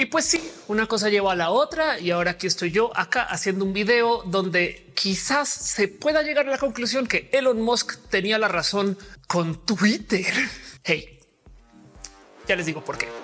Y pues sí, una cosa lleva a la otra y ahora aquí estoy yo acá haciendo un video donde quizás se pueda llegar a la conclusión que Elon Musk tenía la razón con Twitter. Hey, ya les digo por qué.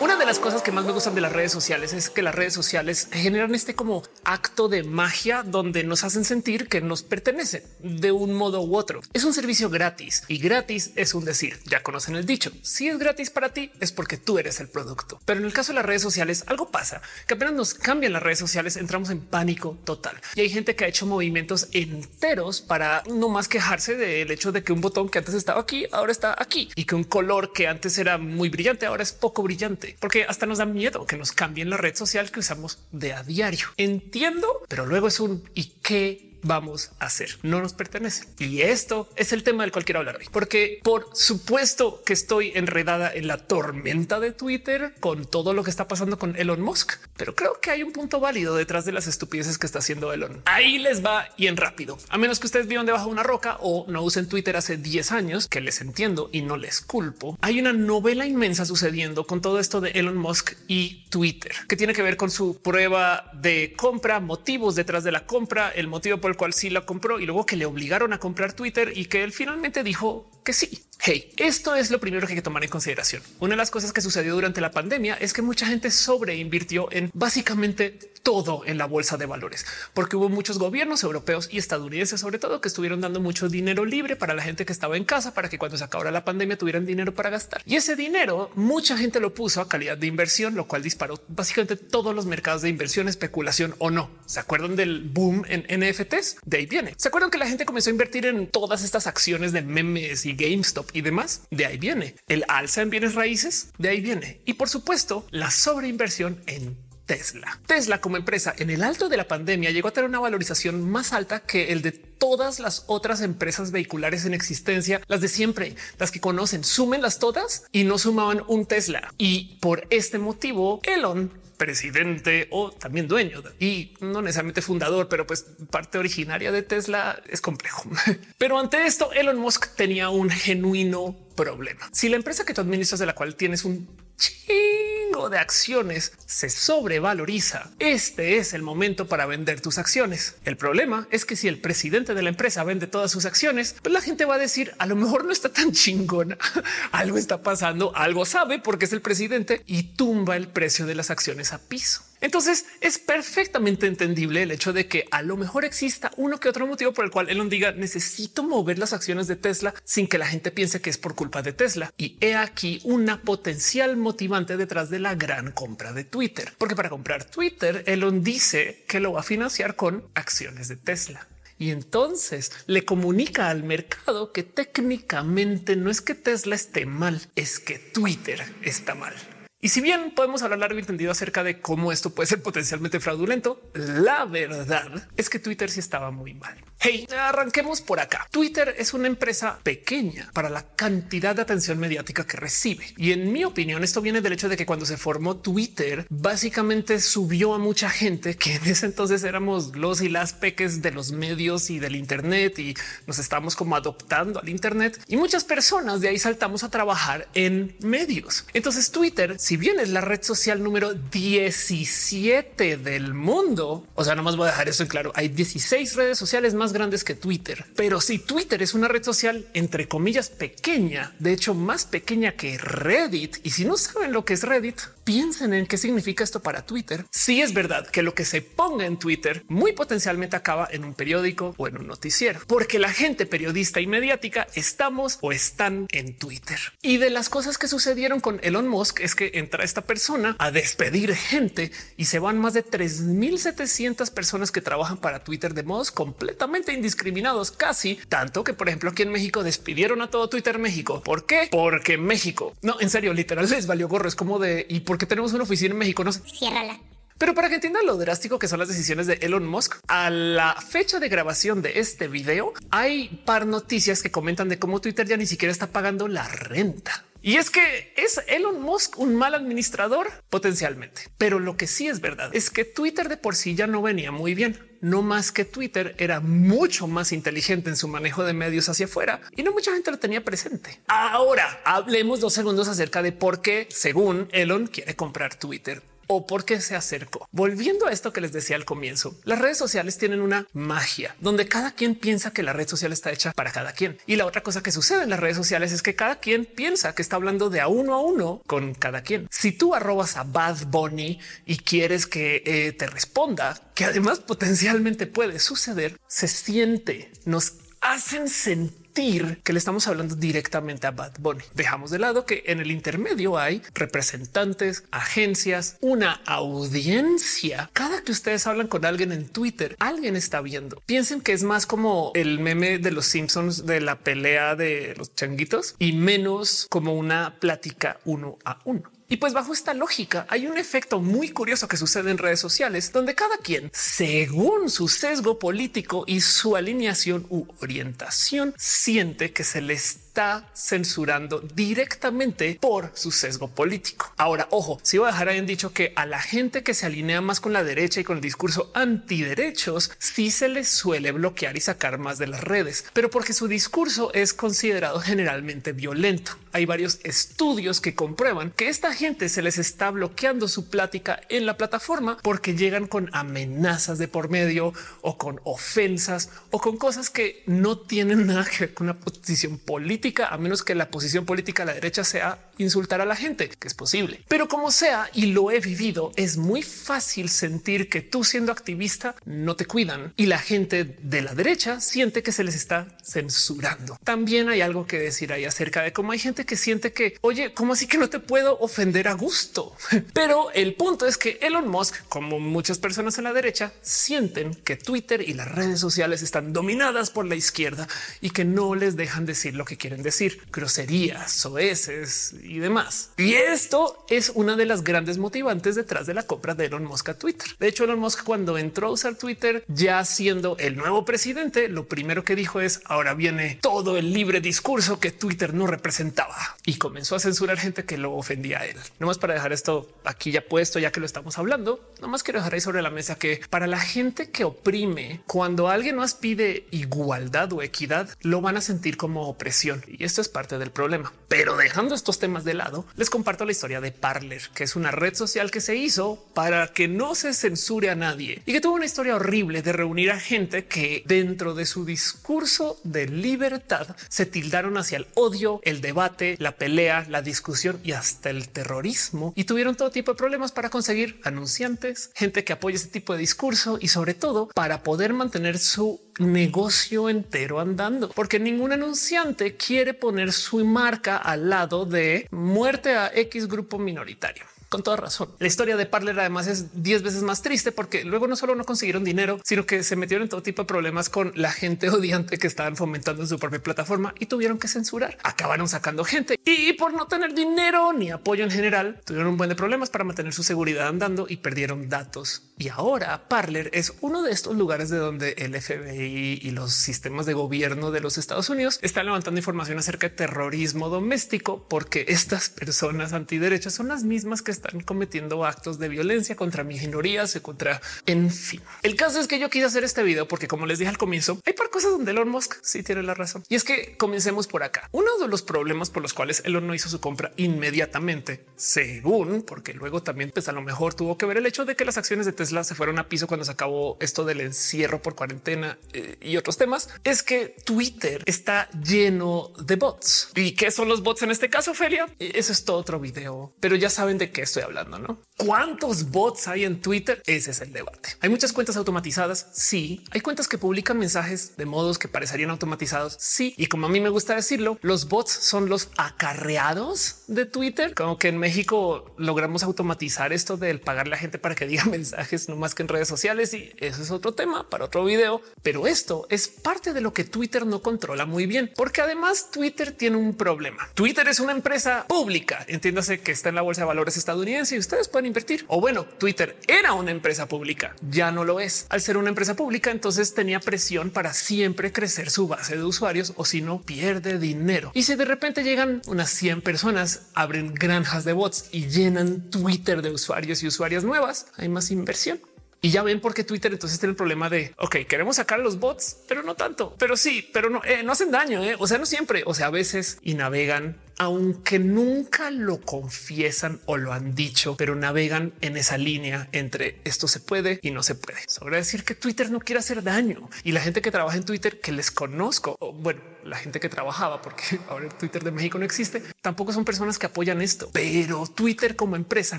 Una de las cosas que más me gustan de las redes sociales es que las redes sociales generan este como acto de magia donde nos hacen sentir que nos pertenecen de un modo u otro. Es un servicio gratis y gratis es un decir. Ya conocen el dicho. Si es gratis para ti es porque tú eres el producto. Pero en el caso de las redes sociales algo pasa que apenas nos cambian las redes sociales entramos en pánico total y hay gente que ha hecho movimientos enteros para no más quejarse del hecho de que un botón que antes estaba aquí ahora está aquí y que un color que antes era muy brillante ahora es poco brillante porque hasta nos da miedo que nos cambien la red social que usamos de a diario. Entiendo, pero luego es un y qué vamos a hacer. No nos pertenece. Y esto es el tema del cual quiero hablar hoy, porque por supuesto que estoy enredada en la tormenta de Twitter con todo lo que está pasando con Elon Musk, pero creo que hay un punto válido detrás de las estupideces que está haciendo Elon. Ahí les va y en rápido, a menos que ustedes vivan debajo de una roca o no usen Twitter hace 10 años, que les entiendo y no les culpo. Hay una novela inmensa sucediendo con todo esto de Elon Musk y Twitter, que tiene que ver con su prueba de compra, motivos detrás de la compra, el motivo por el cual sí la compró y luego que le obligaron a comprar Twitter y que él finalmente dijo que sí. Hey, esto es lo primero que hay que tomar en consideración. Una de las cosas que sucedió durante la pandemia es que mucha gente sobreinvirtió en básicamente todo en la bolsa de valores, porque hubo muchos gobiernos europeos y estadounidenses, sobre todo, que estuvieron dando mucho dinero libre para la gente que estaba en casa, para que cuando se acabara la pandemia tuvieran dinero para gastar. Y ese dinero mucha gente lo puso a calidad de inversión, lo cual disparó básicamente todos los mercados de inversión, especulación o no. ¿Se acuerdan del boom en NFTs? De ahí viene. ¿Se acuerdan que la gente comenzó a invertir en todas estas acciones de memes y GameStop y demás. De ahí viene el alza en bienes raíces. De ahí viene. Y por supuesto, la sobreinversión en Tesla. Tesla como empresa en el alto de la pandemia llegó a tener una valorización más alta que el de todas las otras empresas vehiculares en existencia, las de siempre, las que conocen, súmenlas todas y no sumaban un Tesla. Y por este motivo, Elon presidente o también dueño y no necesariamente fundador, pero pues parte originaria de Tesla es complejo. Pero ante esto, Elon Musk tenía un genuino problema. Si la empresa que tú administras de la cual tienes un chingo de acciones se sobrevaloriza. Este es el momento para vender tus acciones. El problema es que si el presidente de la empresa vende todas sus acciones, pues la gente va a decir a lo mejor no está tan chingona. algo está pasando, algo sabe porque es el presidente y tumba el precio de las acciones a piso. Entonces es perfectamente entendible el hecho de que a lo mejor exista uno que otro motivo por el cual Elon diga necesito mover las acciones de Tesla sin que la gente piense que es por culpa de Tesla. Y he aquí una potencial motivante detrás de la gran compra de Twitter, porque para comprar Twitter, Elon dice que lo va a financiar con acciones de Tesla. Y entonces le comunica al mercado que técnicamente no es que Tesla esté mal, es que Twitter está mal. Y si bien podemos hablar largo y acerca de cómo esto puede ser potencialmente fraudulento, la verdad es que Twitter sí estaba muy mal. Hey, arranquemos por acá. Twitter es una empresa pequeña para la cantidad de atención mediática que recibe. Y en mi opinión, esto viene del hecho de que cuando se formó Twitter, básicamente subió a mucha gente que en ese entonces éramos los y las peques de los medios y del Internet y nos estamos como adoptando al Internet. Y muchas personas de ahí saltamos a trabajar en medios. Entonces Twitter, si bien es la red social número 17 del mundo, o sea, no más voy a dejar eso en claro, hay 16 redes sociales más grandes que Twitter. Pero si Twitter es una red social entre comillas pequeña, de hecho más pequeña que Reddit, y si no saben lo que es Reddit, piensen en qué significa esto para Twitter. Si es verdad que lo que se ponga en Twitter muy potencialmente acaba en un periódico o en un noticiero, porque la gente periodista y mediática estamos o están en Twitter. Y de las cosas que sucedieron con Elon Musk es que entra esta persona a despedir gente y se van más de 3700 personas que trabajan para Twitter de modos completamente indiscriminados, casi tanto que, por ejemplo, aquí en México despidieron a todo Twitter México. ¿Por qué? Porque México no en serio, literal les valió gorro. Es como de y por qué tenemos una oficina en México. No sé. Ciérrala. Pero para que entiendan lo drástico que son las decisiones de Elon Musk, a la fecha de grabación de este video hay par noticias que comentan de cómo Twitter ya ni siquiera está pagando la renta. Y es que es Elon Musk un mal administrador potencialmente, pero lo que sí es verdad es que Twitter de por sí ya no venía muy bien. No más que Twitter era mucho más inteligente en su manejo de medios hacia afuera y no mucha gente lo tenía presente. Ahora hablemos dos segundos acerca de por qué, según Elon, quiere comprar Twitter o por qué se acercó. Volviendo a esto que les decía al comienzo, las redes sociales tienen una magia donde cada quien piensa que la red social está hecha para cada quien. Y la otra cosa que sucede en las redes sociales es que cada quien piensa que está hablando de a uno a uno con cada quien. Si tú arrobas a Bad Bunny y quieres que eh, te responda, que además potencialmente puede suceder, se siente, nos hacen sentir que le estamos hablando directamente a Bad Bunny. Dejamos de lado que en el intermedio hay representantes, agencias, una audiencia. Cada que ustedes hablan con alguien en Twitter, alguien está viendo. Piensen que es más como el meme de los Simpsons de la pelea de los changuitos y menos como una plática uno a uno. Y pues bajo esta lógica hay un efecto muy curioso que sucede en redes sociales donde cada quien, según su sesgo político y su alineación u orientación, siente que se les está censurando directamente por su sesgo político. Ahora, ojo, si voy a dejar ahí en dicho que a la gente que se alinea más con la derecha y con el discurso antiderechos, sí se les suele bloquear y sacar más de las redes, pero porque su discurso es considerado generalmente violento. Hay varios estudios que comprueban que esta gente se les está bloqueando su plática en la plataforma porque llegan con amenazas de por medio o con ofensas o con cosas que no tienen nada que ver con una posición política a menos que la posición política a la derecha sea insultar a la gente, que es posible. Pero como sea, y lo he vivido, es muy fácil sentir que tú siendo activista no te cuidan y la gente de la derecha siente que se les está censurando. También hay algo que decir ahí acerca de cómo hay gente que siente que, oye, ¿cómo así que no te puedo ofender a gusto? Pero el punto es que Elon Musk, como muchas personas en la derecha, sienten que Twitter y las redes sociales están dominadas por la izquierda y que no les dejan decir lo que quieren decir groserías, soeces y demás. Y esto es una de las grandes motivantes detrás de la compra de Elon Musk a Twitter. De hecho, Elon Musk cuando entró a usar Twitter ya siendo el nuevo presidente, lo primero que dijo es ahora viene todo el libre discurso que Twitter no representaba y comenzó a censurar gente que lo ofendía a él. No más para dejar esto aquí ya puesto, ya que lo estamos hablando, no más quiero dejar ahí sobre la mesa que para la gente que oprime, cuando alguien más pide igualdad o equidad, lo van a sentir como opresión y esto es parte del problema. Pero dejando estos temas de lado, les comparto la historia de Parler, que es una red social que se hizo para que no se censure a nadie y que tuvo una historia horrible de reunir a gente que dentro de su discurso de libertad se tildaron hacia el odio, el debate, la pelea, la discusión y hasta el terrorismo y tuvieron todo tipo de problemas para conseguir anunciantes, gente que apoya ese tipo de discurso y sobre todo para poder mantener su negocio entero andando, porque ningún anunciante quiere poner su marca al lado de muerte a X grupo minoritario con toda razón. La historia de Parler además es 10 veces más triste porque luego no solo no consiguieron dinero, sino que se metieron en todo tipo de problemas con la gente odiante que estaban fomentando en su propia plataforma y tuvieron que censurar. Acabaron sacando gente y por no tener dinero ni apoyo en general, tuvieron un buen de problemas para mantener su seguridad andando y perdieron datos. Y ahora Parler es uno de estos lugares de donde el FBI y los sistemas de gobierno de los Estados Unidos están levantando información acerca de terrorismo doméstico porque estas personas antiderechas son las mismas que están cometiendo actos de violencia contra minorías y contra en fin. El caso es que yo quise hacer este video porque como les dije al comienzo, hay par cosas donde Elon Musk sí tiene la razón. Y es que comencemos por acá. Uno de los problemas por los cuales Elon no hizo su compra inmediatamente, según porque luego también pues a lo mejor tuvo que ver el hecho de que las acciones de Tesla se fueron a piso cuando se acabó esto del encierro por cuarentena eh, y otros temas, es que Twitter está lleno de bots. ¿Y qué son los bots en este caso, Felia? Eso es todo otro video, pero ya saben de qué estoy hablando, ¿no? ¿Cuántos bots hay en Twitter? Ese es el debate. Hay muchas cuentas automatizadas. Sí, hay cuentas que publican mensajes de modos que parecerían automatizados. Sí, y como a mí me gusta decirlo, los bots son los acarreados de Twitter. Como que en México logramos automatizar esto del pagarle a gente para que diga mensajes, no más que en redes sociales. Y eso es otro tema para otro video. Pero esto es parte de lo que Twitter no controla muy bien, porque además Twitter tiene un problema. Twitter es una empresa pública. Entiéndase que está en la bolsa de valores estadounidense y ustedes pueden invertir. O bueno, Twitter era una empresa pública, ya no lo es. Al ser una empresa pública, entonces tenía presión para siempre crecer su base de usuarios o si no pierde dinero. Y si de repente llegan unas 100 personas, abren granjas de bots y llenan Twitter de usuarios y usuarias nuevas, hay más inversión. Y ya ven por qué Twitter entonces tiene el problema de, ok, queremos sacar a los bots, pero no tanto, pero sí, pero no, eh, no hacen daño, eh. o sea, no siempre, o sea, a veces y navegan aunque nunca lo confiesan o lo han dicho, pero navegan en esa línea entre esto se puede y no se puede. Sobra decir que Twitter no quiere hacer daño y la gente que trabaja en Twitter que les conozco, bueno, la gente que trabajaba, porque ahora Twitter de México no existe, tampoco son personas que apoyan esto, pero Twitter como empresa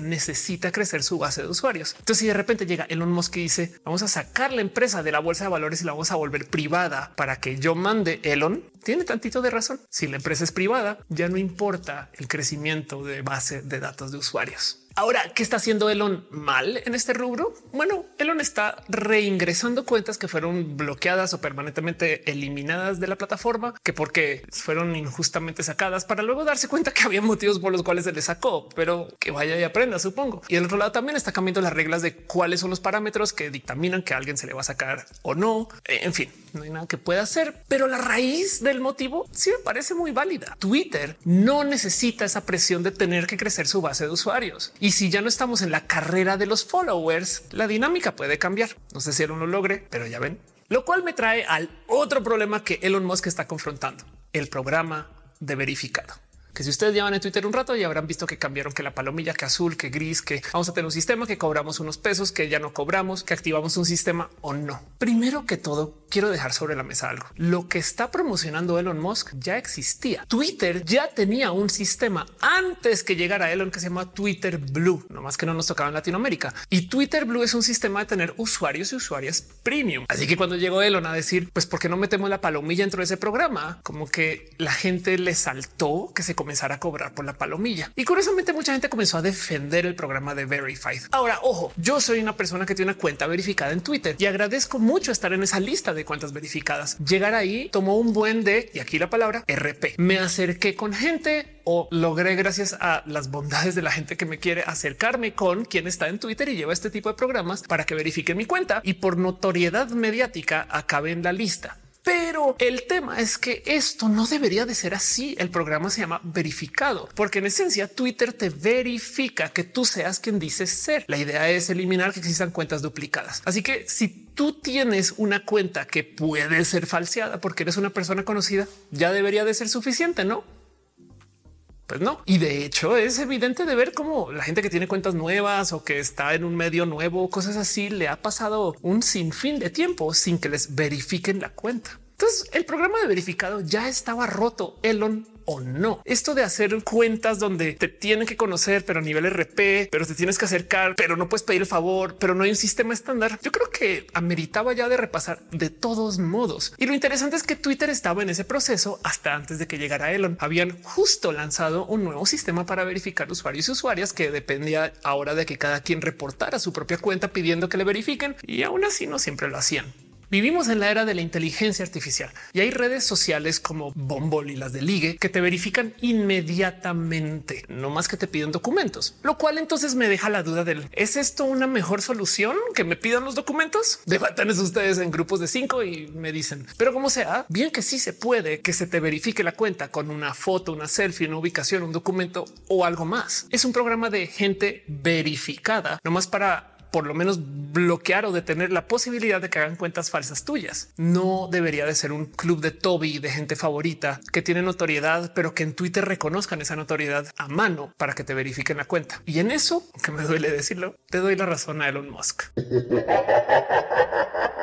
necesita crecer su base de usuarios. Entonces, si de repente llega Elon Musk y dice vamos a sacar la empresa de la bolsa de valores y la vamos a volver privada para que yo mande Elon, tiene tantito de razón. Si la empresa es privada, ya no importa el crecimiento de base de datos de usuarios. Ahora, ¿qué está haciendo Elon mal en este rubro? Bueno, Elon está reingresando cuentas que fueron bloqueadas o permanentemente eliminadas de la plataforma, que porque fueron injustamente sacadas para luego darse cuenta que había motivos por los cuales se le sacó, pero que vaya y aprenda, supongo. Y el otro lado también está cambiando las reglas de cuáles son los parámetros que dictaminan que alguien se le va a sacar o no. En fin, no hay nada que pueda hacer, pero la raíz del motivo sí me parece muy válida. Twitter no necesita esa presión de tener que crecer su base de usuarios. Si ya no estamos en la carrera de los followers, la dinámica puede cambiar. No sé si él lo logre, pero ya ven. Lo cual me trae al otro problema que Elon Musk está confrontando, el programa de verificado que si ustedes llevan en Twitter un rato ya habrán visto que cambiaron que la palomilla, que azul, que gris, que vamos a tener un sistema que cobramos unos pesos, que ya no cobramos, que activamos un sistema o no. Primero que todo, quiero dejar sobre la mesa algo. Lo que está promocionando Elon Musk ya existía. Twitter ya tenía un sistema antes que llegara Elon que se llama Twitter Blue, no más que no nos tocaba en Latinoamérica. Y Twitter Blue es un sistema de tener usuarios y usuarias premium. Así que cuando llegó Elon a decir, pues, ¿por qué no metemos la palomilla dentro de ese programa? Como que la gente le saltó que se comenzara a cobrar por la palomilla. Y curiosamente mucha gente comenzó a defender el programa de Verified. Ahora, ojo, yo soy una persona que tiene una cuenta verificada en Twitter y agradezco mucho estar en esa lista de cuentas verificadas. Llegar ahí tomó un buen de, y aquí la palabra RP. Me acerqué con gente o logré gracias a las bondades de la gente que me quiere acercarme con quien está en Twitter y lleva este tipo de programas para que verifiquen mi cuenta y por notoriedad mediática acabe en la lista. Pero el tema es que esto no debería de ser así. El programa se llama verificado, porque en esencia Twitter te verifica que tú seas quien dices ser. La idea es eliminar que existan cuentas duplicadas. Así que si tú tienes una cuenta que puede ser falseada porque eres una persona conocida, ya debería de ser suficiente, ¿no? Pues no. Y de hecho es evidente de ver cómo la gente que tiene cuentas nuevas o que está en un medio nuevo, cosas así, le ha pasado un sinfín de tiempo sin que les verifiquen la cuenta. Entonces el programa de verificado ya estaba roto. Elon o no. Esto de hacer cuentas donde te tienen que conocer, pero a nivel RP, pero te tienes que acercar, pero no puedes pedir el favor, pero no hay un sistema estándar. Yo creo que ameritaba ya de repasar de todos modos. Y lo interesante es que Twitter estaba en ese proceso hasta antes de que llegara Elon. Habían justo lanzado un nuevo sistema para verificar usuarios y usuarias que dependía ahora de que cada quien reportara su propia cuenta pidiendo que le verifiquen y aún así no siempre lo hacían. Vivimos en la era de la inteligencia artificial y hay redes sociales como Bumble y las de Ligue que te verifican inmediatamente, no más que te piden documentos, lo cual entonces me deja la duda del ¿es esto una mejor solución que me pidan los documentos? Debatan ustedes en grupos de cinco y me dicen, pero como sea, bien que sí se puede que se te verifique la cuenta con una foto, una selfie, una ubicación, un documento o algo más. Es un programa de gente verificada, no más para por lo menos bloquear o detener la posibilidad de que hagan cuentas falsas tuyas. No debería de ser un club de Toby de gente favorita que tiene notoriedad, pero que en Twitter reconozcan esa notoriedad a mano para que te verifiquen la cuenta. Y en eso, que me duele decirlo, te doy la razón a Elon Musk.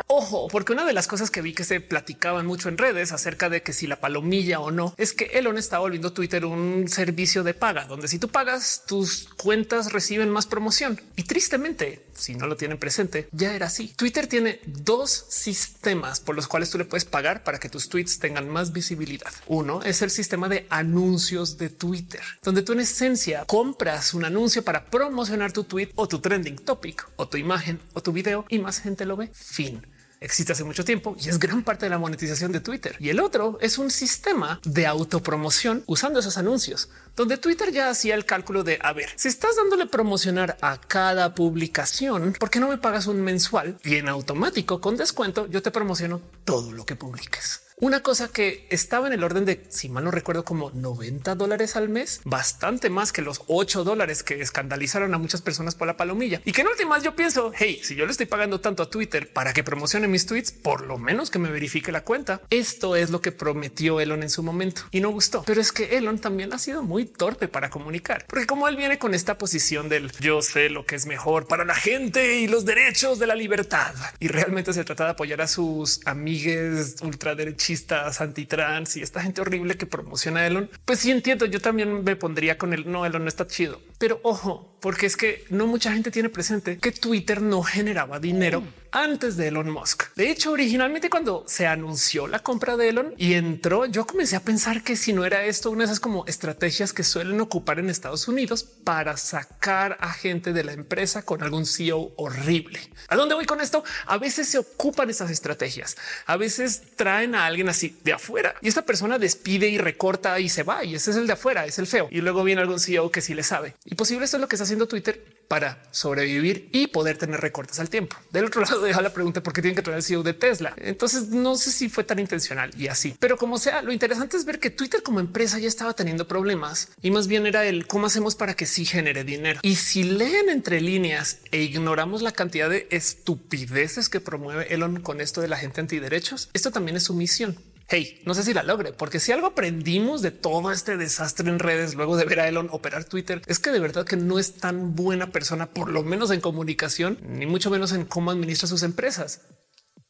Ojo, porque una de las cosas que vi que se platicaban mucho en redes acerca de que si la palomilla o no es que Elon está volviendo Twitter un servicio de paga, donde si tú pagas tus cuentas reciben más promoción. Y tristemente, si no lo tienen presente, ya era así. Twitter tiene dos sistemas por los cuales tú le puedes pagar para que tus tweets tengan más visibilidad. Uno es el sistema de anuncios de Twitter, donde tú en esencia compras un anuncio para promocionar tu tweet o tu trending topic o tu imagen o tu video y más gente lo ve. Fin. Existe hace mucho tiempo y es gran parte de la monetización de Twitter. Y el otro es un sistema de autopromoción usando esos anuncios, donde Twitter ya hacía el cálculo de, a ver, si estás dándole promocionar a cada publicación, ¿por qué no me pagas un mensual? Y en automático, con descuento, yo te promociono todo lo que publiques. Una cosa que estaba en el orden de, si mal no recuerdo, como 90 dólares al mes, bastante más que los 8 dólares que escandalizaron a muchas personas por la palomilla. Y que en últimas yo pienso, hey, si yo le estoy pagando tanto a Twitter para que promocione mis tweets, por lo menos que me verifique la cuenta. Esto es lo que prometió Elon en su momento y no gustó. Pero es que Elon también ha sido muy torpe para comunicar, porque como él viene con esta posición del yo sé lo que es mejor para la gente y los derechos de la libertad y realmente se trata de apoyar a sus amigues ultraderechos machistas, antitrans y esta gente horrible que promociona a Elon, pues sí entiendo. Yo también me pondría con el no, Elon no está chido, pero ojo, porque es que no mucha gente tiene presente que Twitter no generaba dinero antes de Elon Musk. De hecho, originalmente cuando se anunció la compra de Elon y entró, yo comencé a pensar que si no era esto una de esas como estrategias que suelen ocupar en Estados Unidos para sacar a gente de la empresa con algún CEO horrible. ¿A dónde voy con esto? A veces se ocupan esas estrategias. A veces traen a alguien así de afuera y esta persona despide y recorta y se va y ese es el de afuera, es el feo. Y luego viene algún CEO que sí le sabe. Y posible esto es lo que está haciendo Twitter para sobrevivir y poder tener recortes al tiempo. Del otro lado deja la pregunta por qué tienen que traer el CEO de Tesla. Entonces no sé si fue tan intencional y así, pero como sea, lo interesante es ver que Twitter como empresa ya estaba teniendo problemas y más bien era el cómo hacemos para que sí genere dinero. Y si leen entre líneas e ignoramos la cantidad de estupideces que promueve Elon con esto de la gente antiderechos, esto también es su misión. Hey, no sé si la logre, porque si algo aprendimos de todo este desastre en redes luego de ver a Elon operar Twitter, es que de verdad que no es tan buena persona, por lo menos en comunicación, ni mucho menos en cómo administra sus empresas.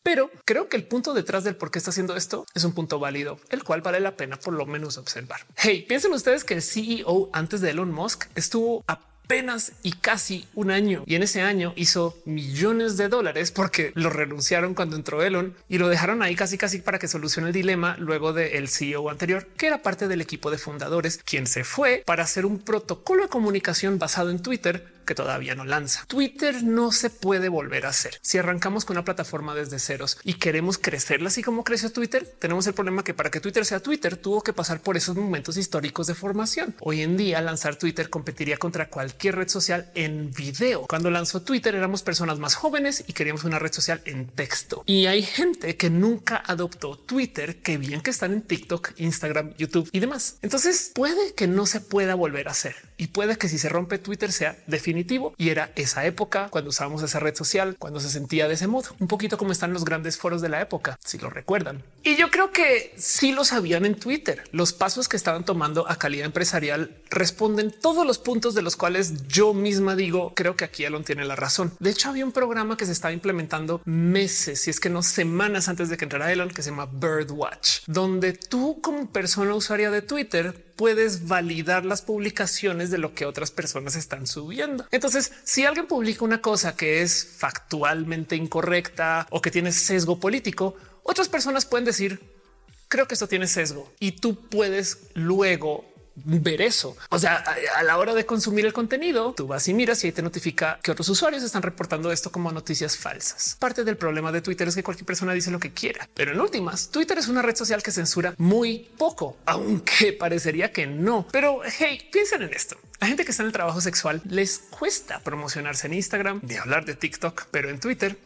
Pero creo que el punto detrás del por qué está haciendo esto es un punto válido, el cual vale la pena por lo menos observar. Hey, piensen ustedes que el CEO antes de Elon Musk estuvo a apenas y casi un año. Y en ese año hizo millones de dólares porque lo renunciaron cuando entró Elon y lo dejaron ahí casi casi para que solucione el dilema luego del CEO anterior, que era parte del equipo de fundadores, quien se fue para hacer un protocolo de comunicación basado en Twitter que todavía no lanza. Twitter no se puede volver a hacer. Si arrancamos con una plataforma desde ceros y queremos crecerla así como creció Twitter, tenemos el problema que para que Twitter sea Twitter tuvo que pasar por esos momentos históricos de formación. Hoy en día lanzar Twitter competiría contra cualquier red social en video. Cuando lanzó Twitter éramos personas más jóvenes y queríamos una red social en texto. Y hay gente que nunca adoptó Twitter, que bien que están en TikTok, Instagram, YouTube y demás. Entonces puede que no se pueda volver a hacer y puede que si se rompe Twitter sea definitivo y era esa época cuando usábamos esa red social, cuando se sentía de ese modo, un poquito como están los grandes foros de la época, si lo recuerdan. Y yo creo que sí lo sabían en Twitter. Los pasos que estaban tomando a calidad empresarial responden todos los puntos de los cuales yo misma digo, creo que aquí Elon tiene la razón. De hecho, había un programa que se estaba implementando meses, si es que no semanas antes de que entrara Elon, que se llama Birdwatch, donde tú como persona usuaria de Twitter puedes validar las publicaciones de lo que otras personas están subiendo. Entonces, si alguien publica una cosa que es factualmente incorrecta o que tiene sesgo político, otras personas pueden decir, creo que esto tiene sesgo y tú puedes luego ver eso. O sea, a, la hora de consumir el contenido, tú vas y miras y ahí te notifica que otros usuarios están reportando esto como noticias falsas. Parte del problema de Twitter es que cualquier persona dice lo que quiera, pero en últimas, Twitter es una red social que censura muy poco, aunque parecería que no. Pero hey, piensen en esto. La gente que está en el trabajo sexual les cuesta promocionarse en Instagram, de hablar de TikTok, pero en Twitter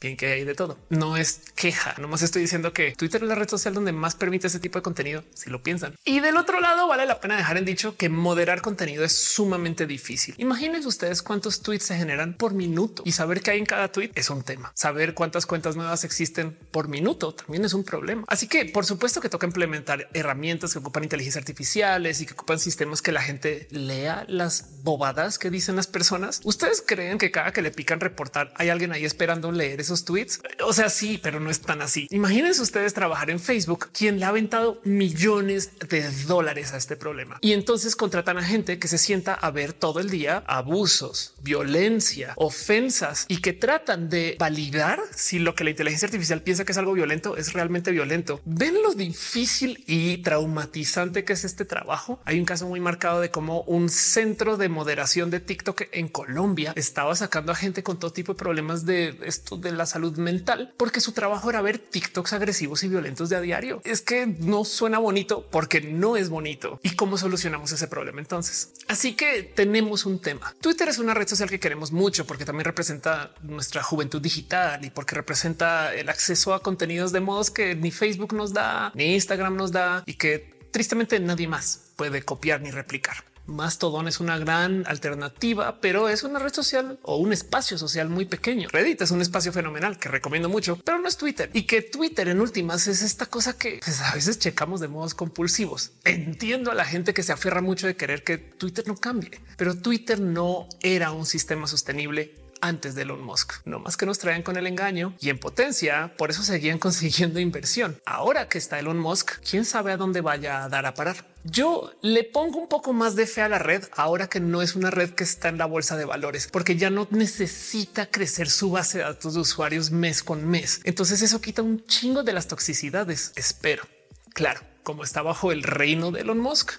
bien que hay de todo. No es queja, nomás estoy diciendo que Twitter es la red social donde más permite ese tipo de contenido, si lo piensan. Y del otro lado, vale la pena dejar en dicho que moderar contenido es sumamente difícil. Imaginen ustedes cuántos tweets se generan por minuto y saber qué hay en cada tweet es un tema. Saber cuántas cuentas nuevas existen por minuto también es un problema. Así que por supuesto que toca implementar herramientas que ocupan inteligencia artificiales y que ocupan sistemas que la gente lea las bobadas que dicen las personas. Ustedes creen que cada que le pican reportar hay alguien ahí esperando leer esos tweets. O sea, sí, pero no es tan así. Imagínense ustedes trabajar en Facebook, quien le ha aventado millones de dólares a este problema y entonces contratan a gente que se sienta a ver todo el día abusos, violencia, ofensas y que tratan de validar si lo que la inteligencia artificial piensa que es algo violento es realmente violento. Ven lo difícil y traumatizante que es este trabajo. Hay un caso muy marcado de cómo un centro de moderación de TikTok en Colombia estaba sacando a gente con todo tipo de problemas de esto de la salud mental porque su trabajo era ver TikToks agresivos y violentos de a diario. Es que no suena bonito porque no es bonito. ¿Y cómo solucionamos ese problema entonces? Así que tenemos un tema. Twitter es una red social que queremos mucho porque también representa nuestra juventud digital y porque representa el acceso a contenidos de modos que ni Facebook nos da, ni Instagram nos da y que tristemente nadie más puede copiar ni replicar. Mastodon es una gran alternativa, pero es una red social o un espacio social muy pequeño. Reddit es un espacio fenomenal que recomiendo mucho, pero no es Twitter y que Twitter en últimas es esta cosa que pues, a veces checamos de modos compulsivos. Entiendo a la gente que se aferra mucho de querer que Twitter no cambie, pero Twitter no era un sistema sostenible antes de Elon Musk. No más que nos traían con el engaño y en potencia, por eso seguían consiguiendo inversión. Ahora que está Elon Musk, quién sabe a dónde vaya a dar a parar. Yo le pongo un poco más de fe a la red ahora que no es una red que está en la bolsa de valores, porque ya no necesita crecer su base de datos de usuarios mes con mes. Entonces eso quita un chingo de las toxicidades. Espero. Claro, como está bajo el reino de Elon Musk,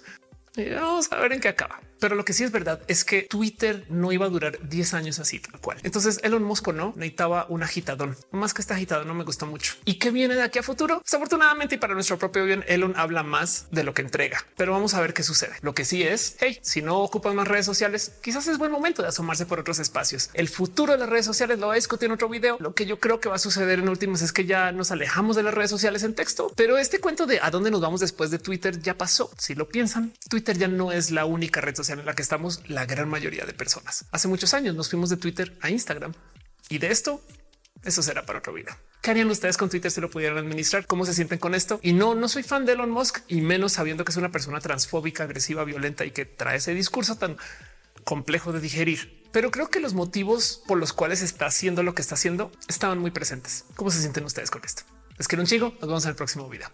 vamos a ver en qué acaba. Pero lo que sí es verdad es que Twitter no iba a durar 10 años así tal cual. Entonces Elon Musk no necesitaba un agitadón más que este agitado no me gustó mucho. ¿Y qué viene de aquí a futuro? Desafortunadamente y para nuestro propio bien, Elon habla más de lo que entrega, pero vamos a ver qué sucede. Lo que sí es, hey, si no ocupan más redes sociales, quizás es buen momento de asomarse por otros espacios. El futuro de las redes sociales lo voy a discutir en otro video. Lo que yo creo que va a suceder en últimas es que ya nos alejamos de las redes sociales en texto, pero este cuento de a dónde nos vamos después de Twitter ya pasó. Si lo piensan, Twitter ya no es la única red social en la que estamos la gran mayoría de personas. Hace muchos años nos fuimos de Twitter a Instagram y de esto, eso será para otro video. ¿Qué harían ustedes con Twitter si lo pudieran administrar? ¿Cómo se sienten con esto? Y no, no soy fan de Elon Musk y menos sabiendo que es una persona transfóbica, agresiva, violenta y que trae ese discurso tan complejo de digerir. Pero creo que los motivos por los cuales está haciendo lo que está haciendo estaban muy presentes. ¿Cómo se sienten ustedes con esto? Es que un chico. Nos vemos en el próximo video.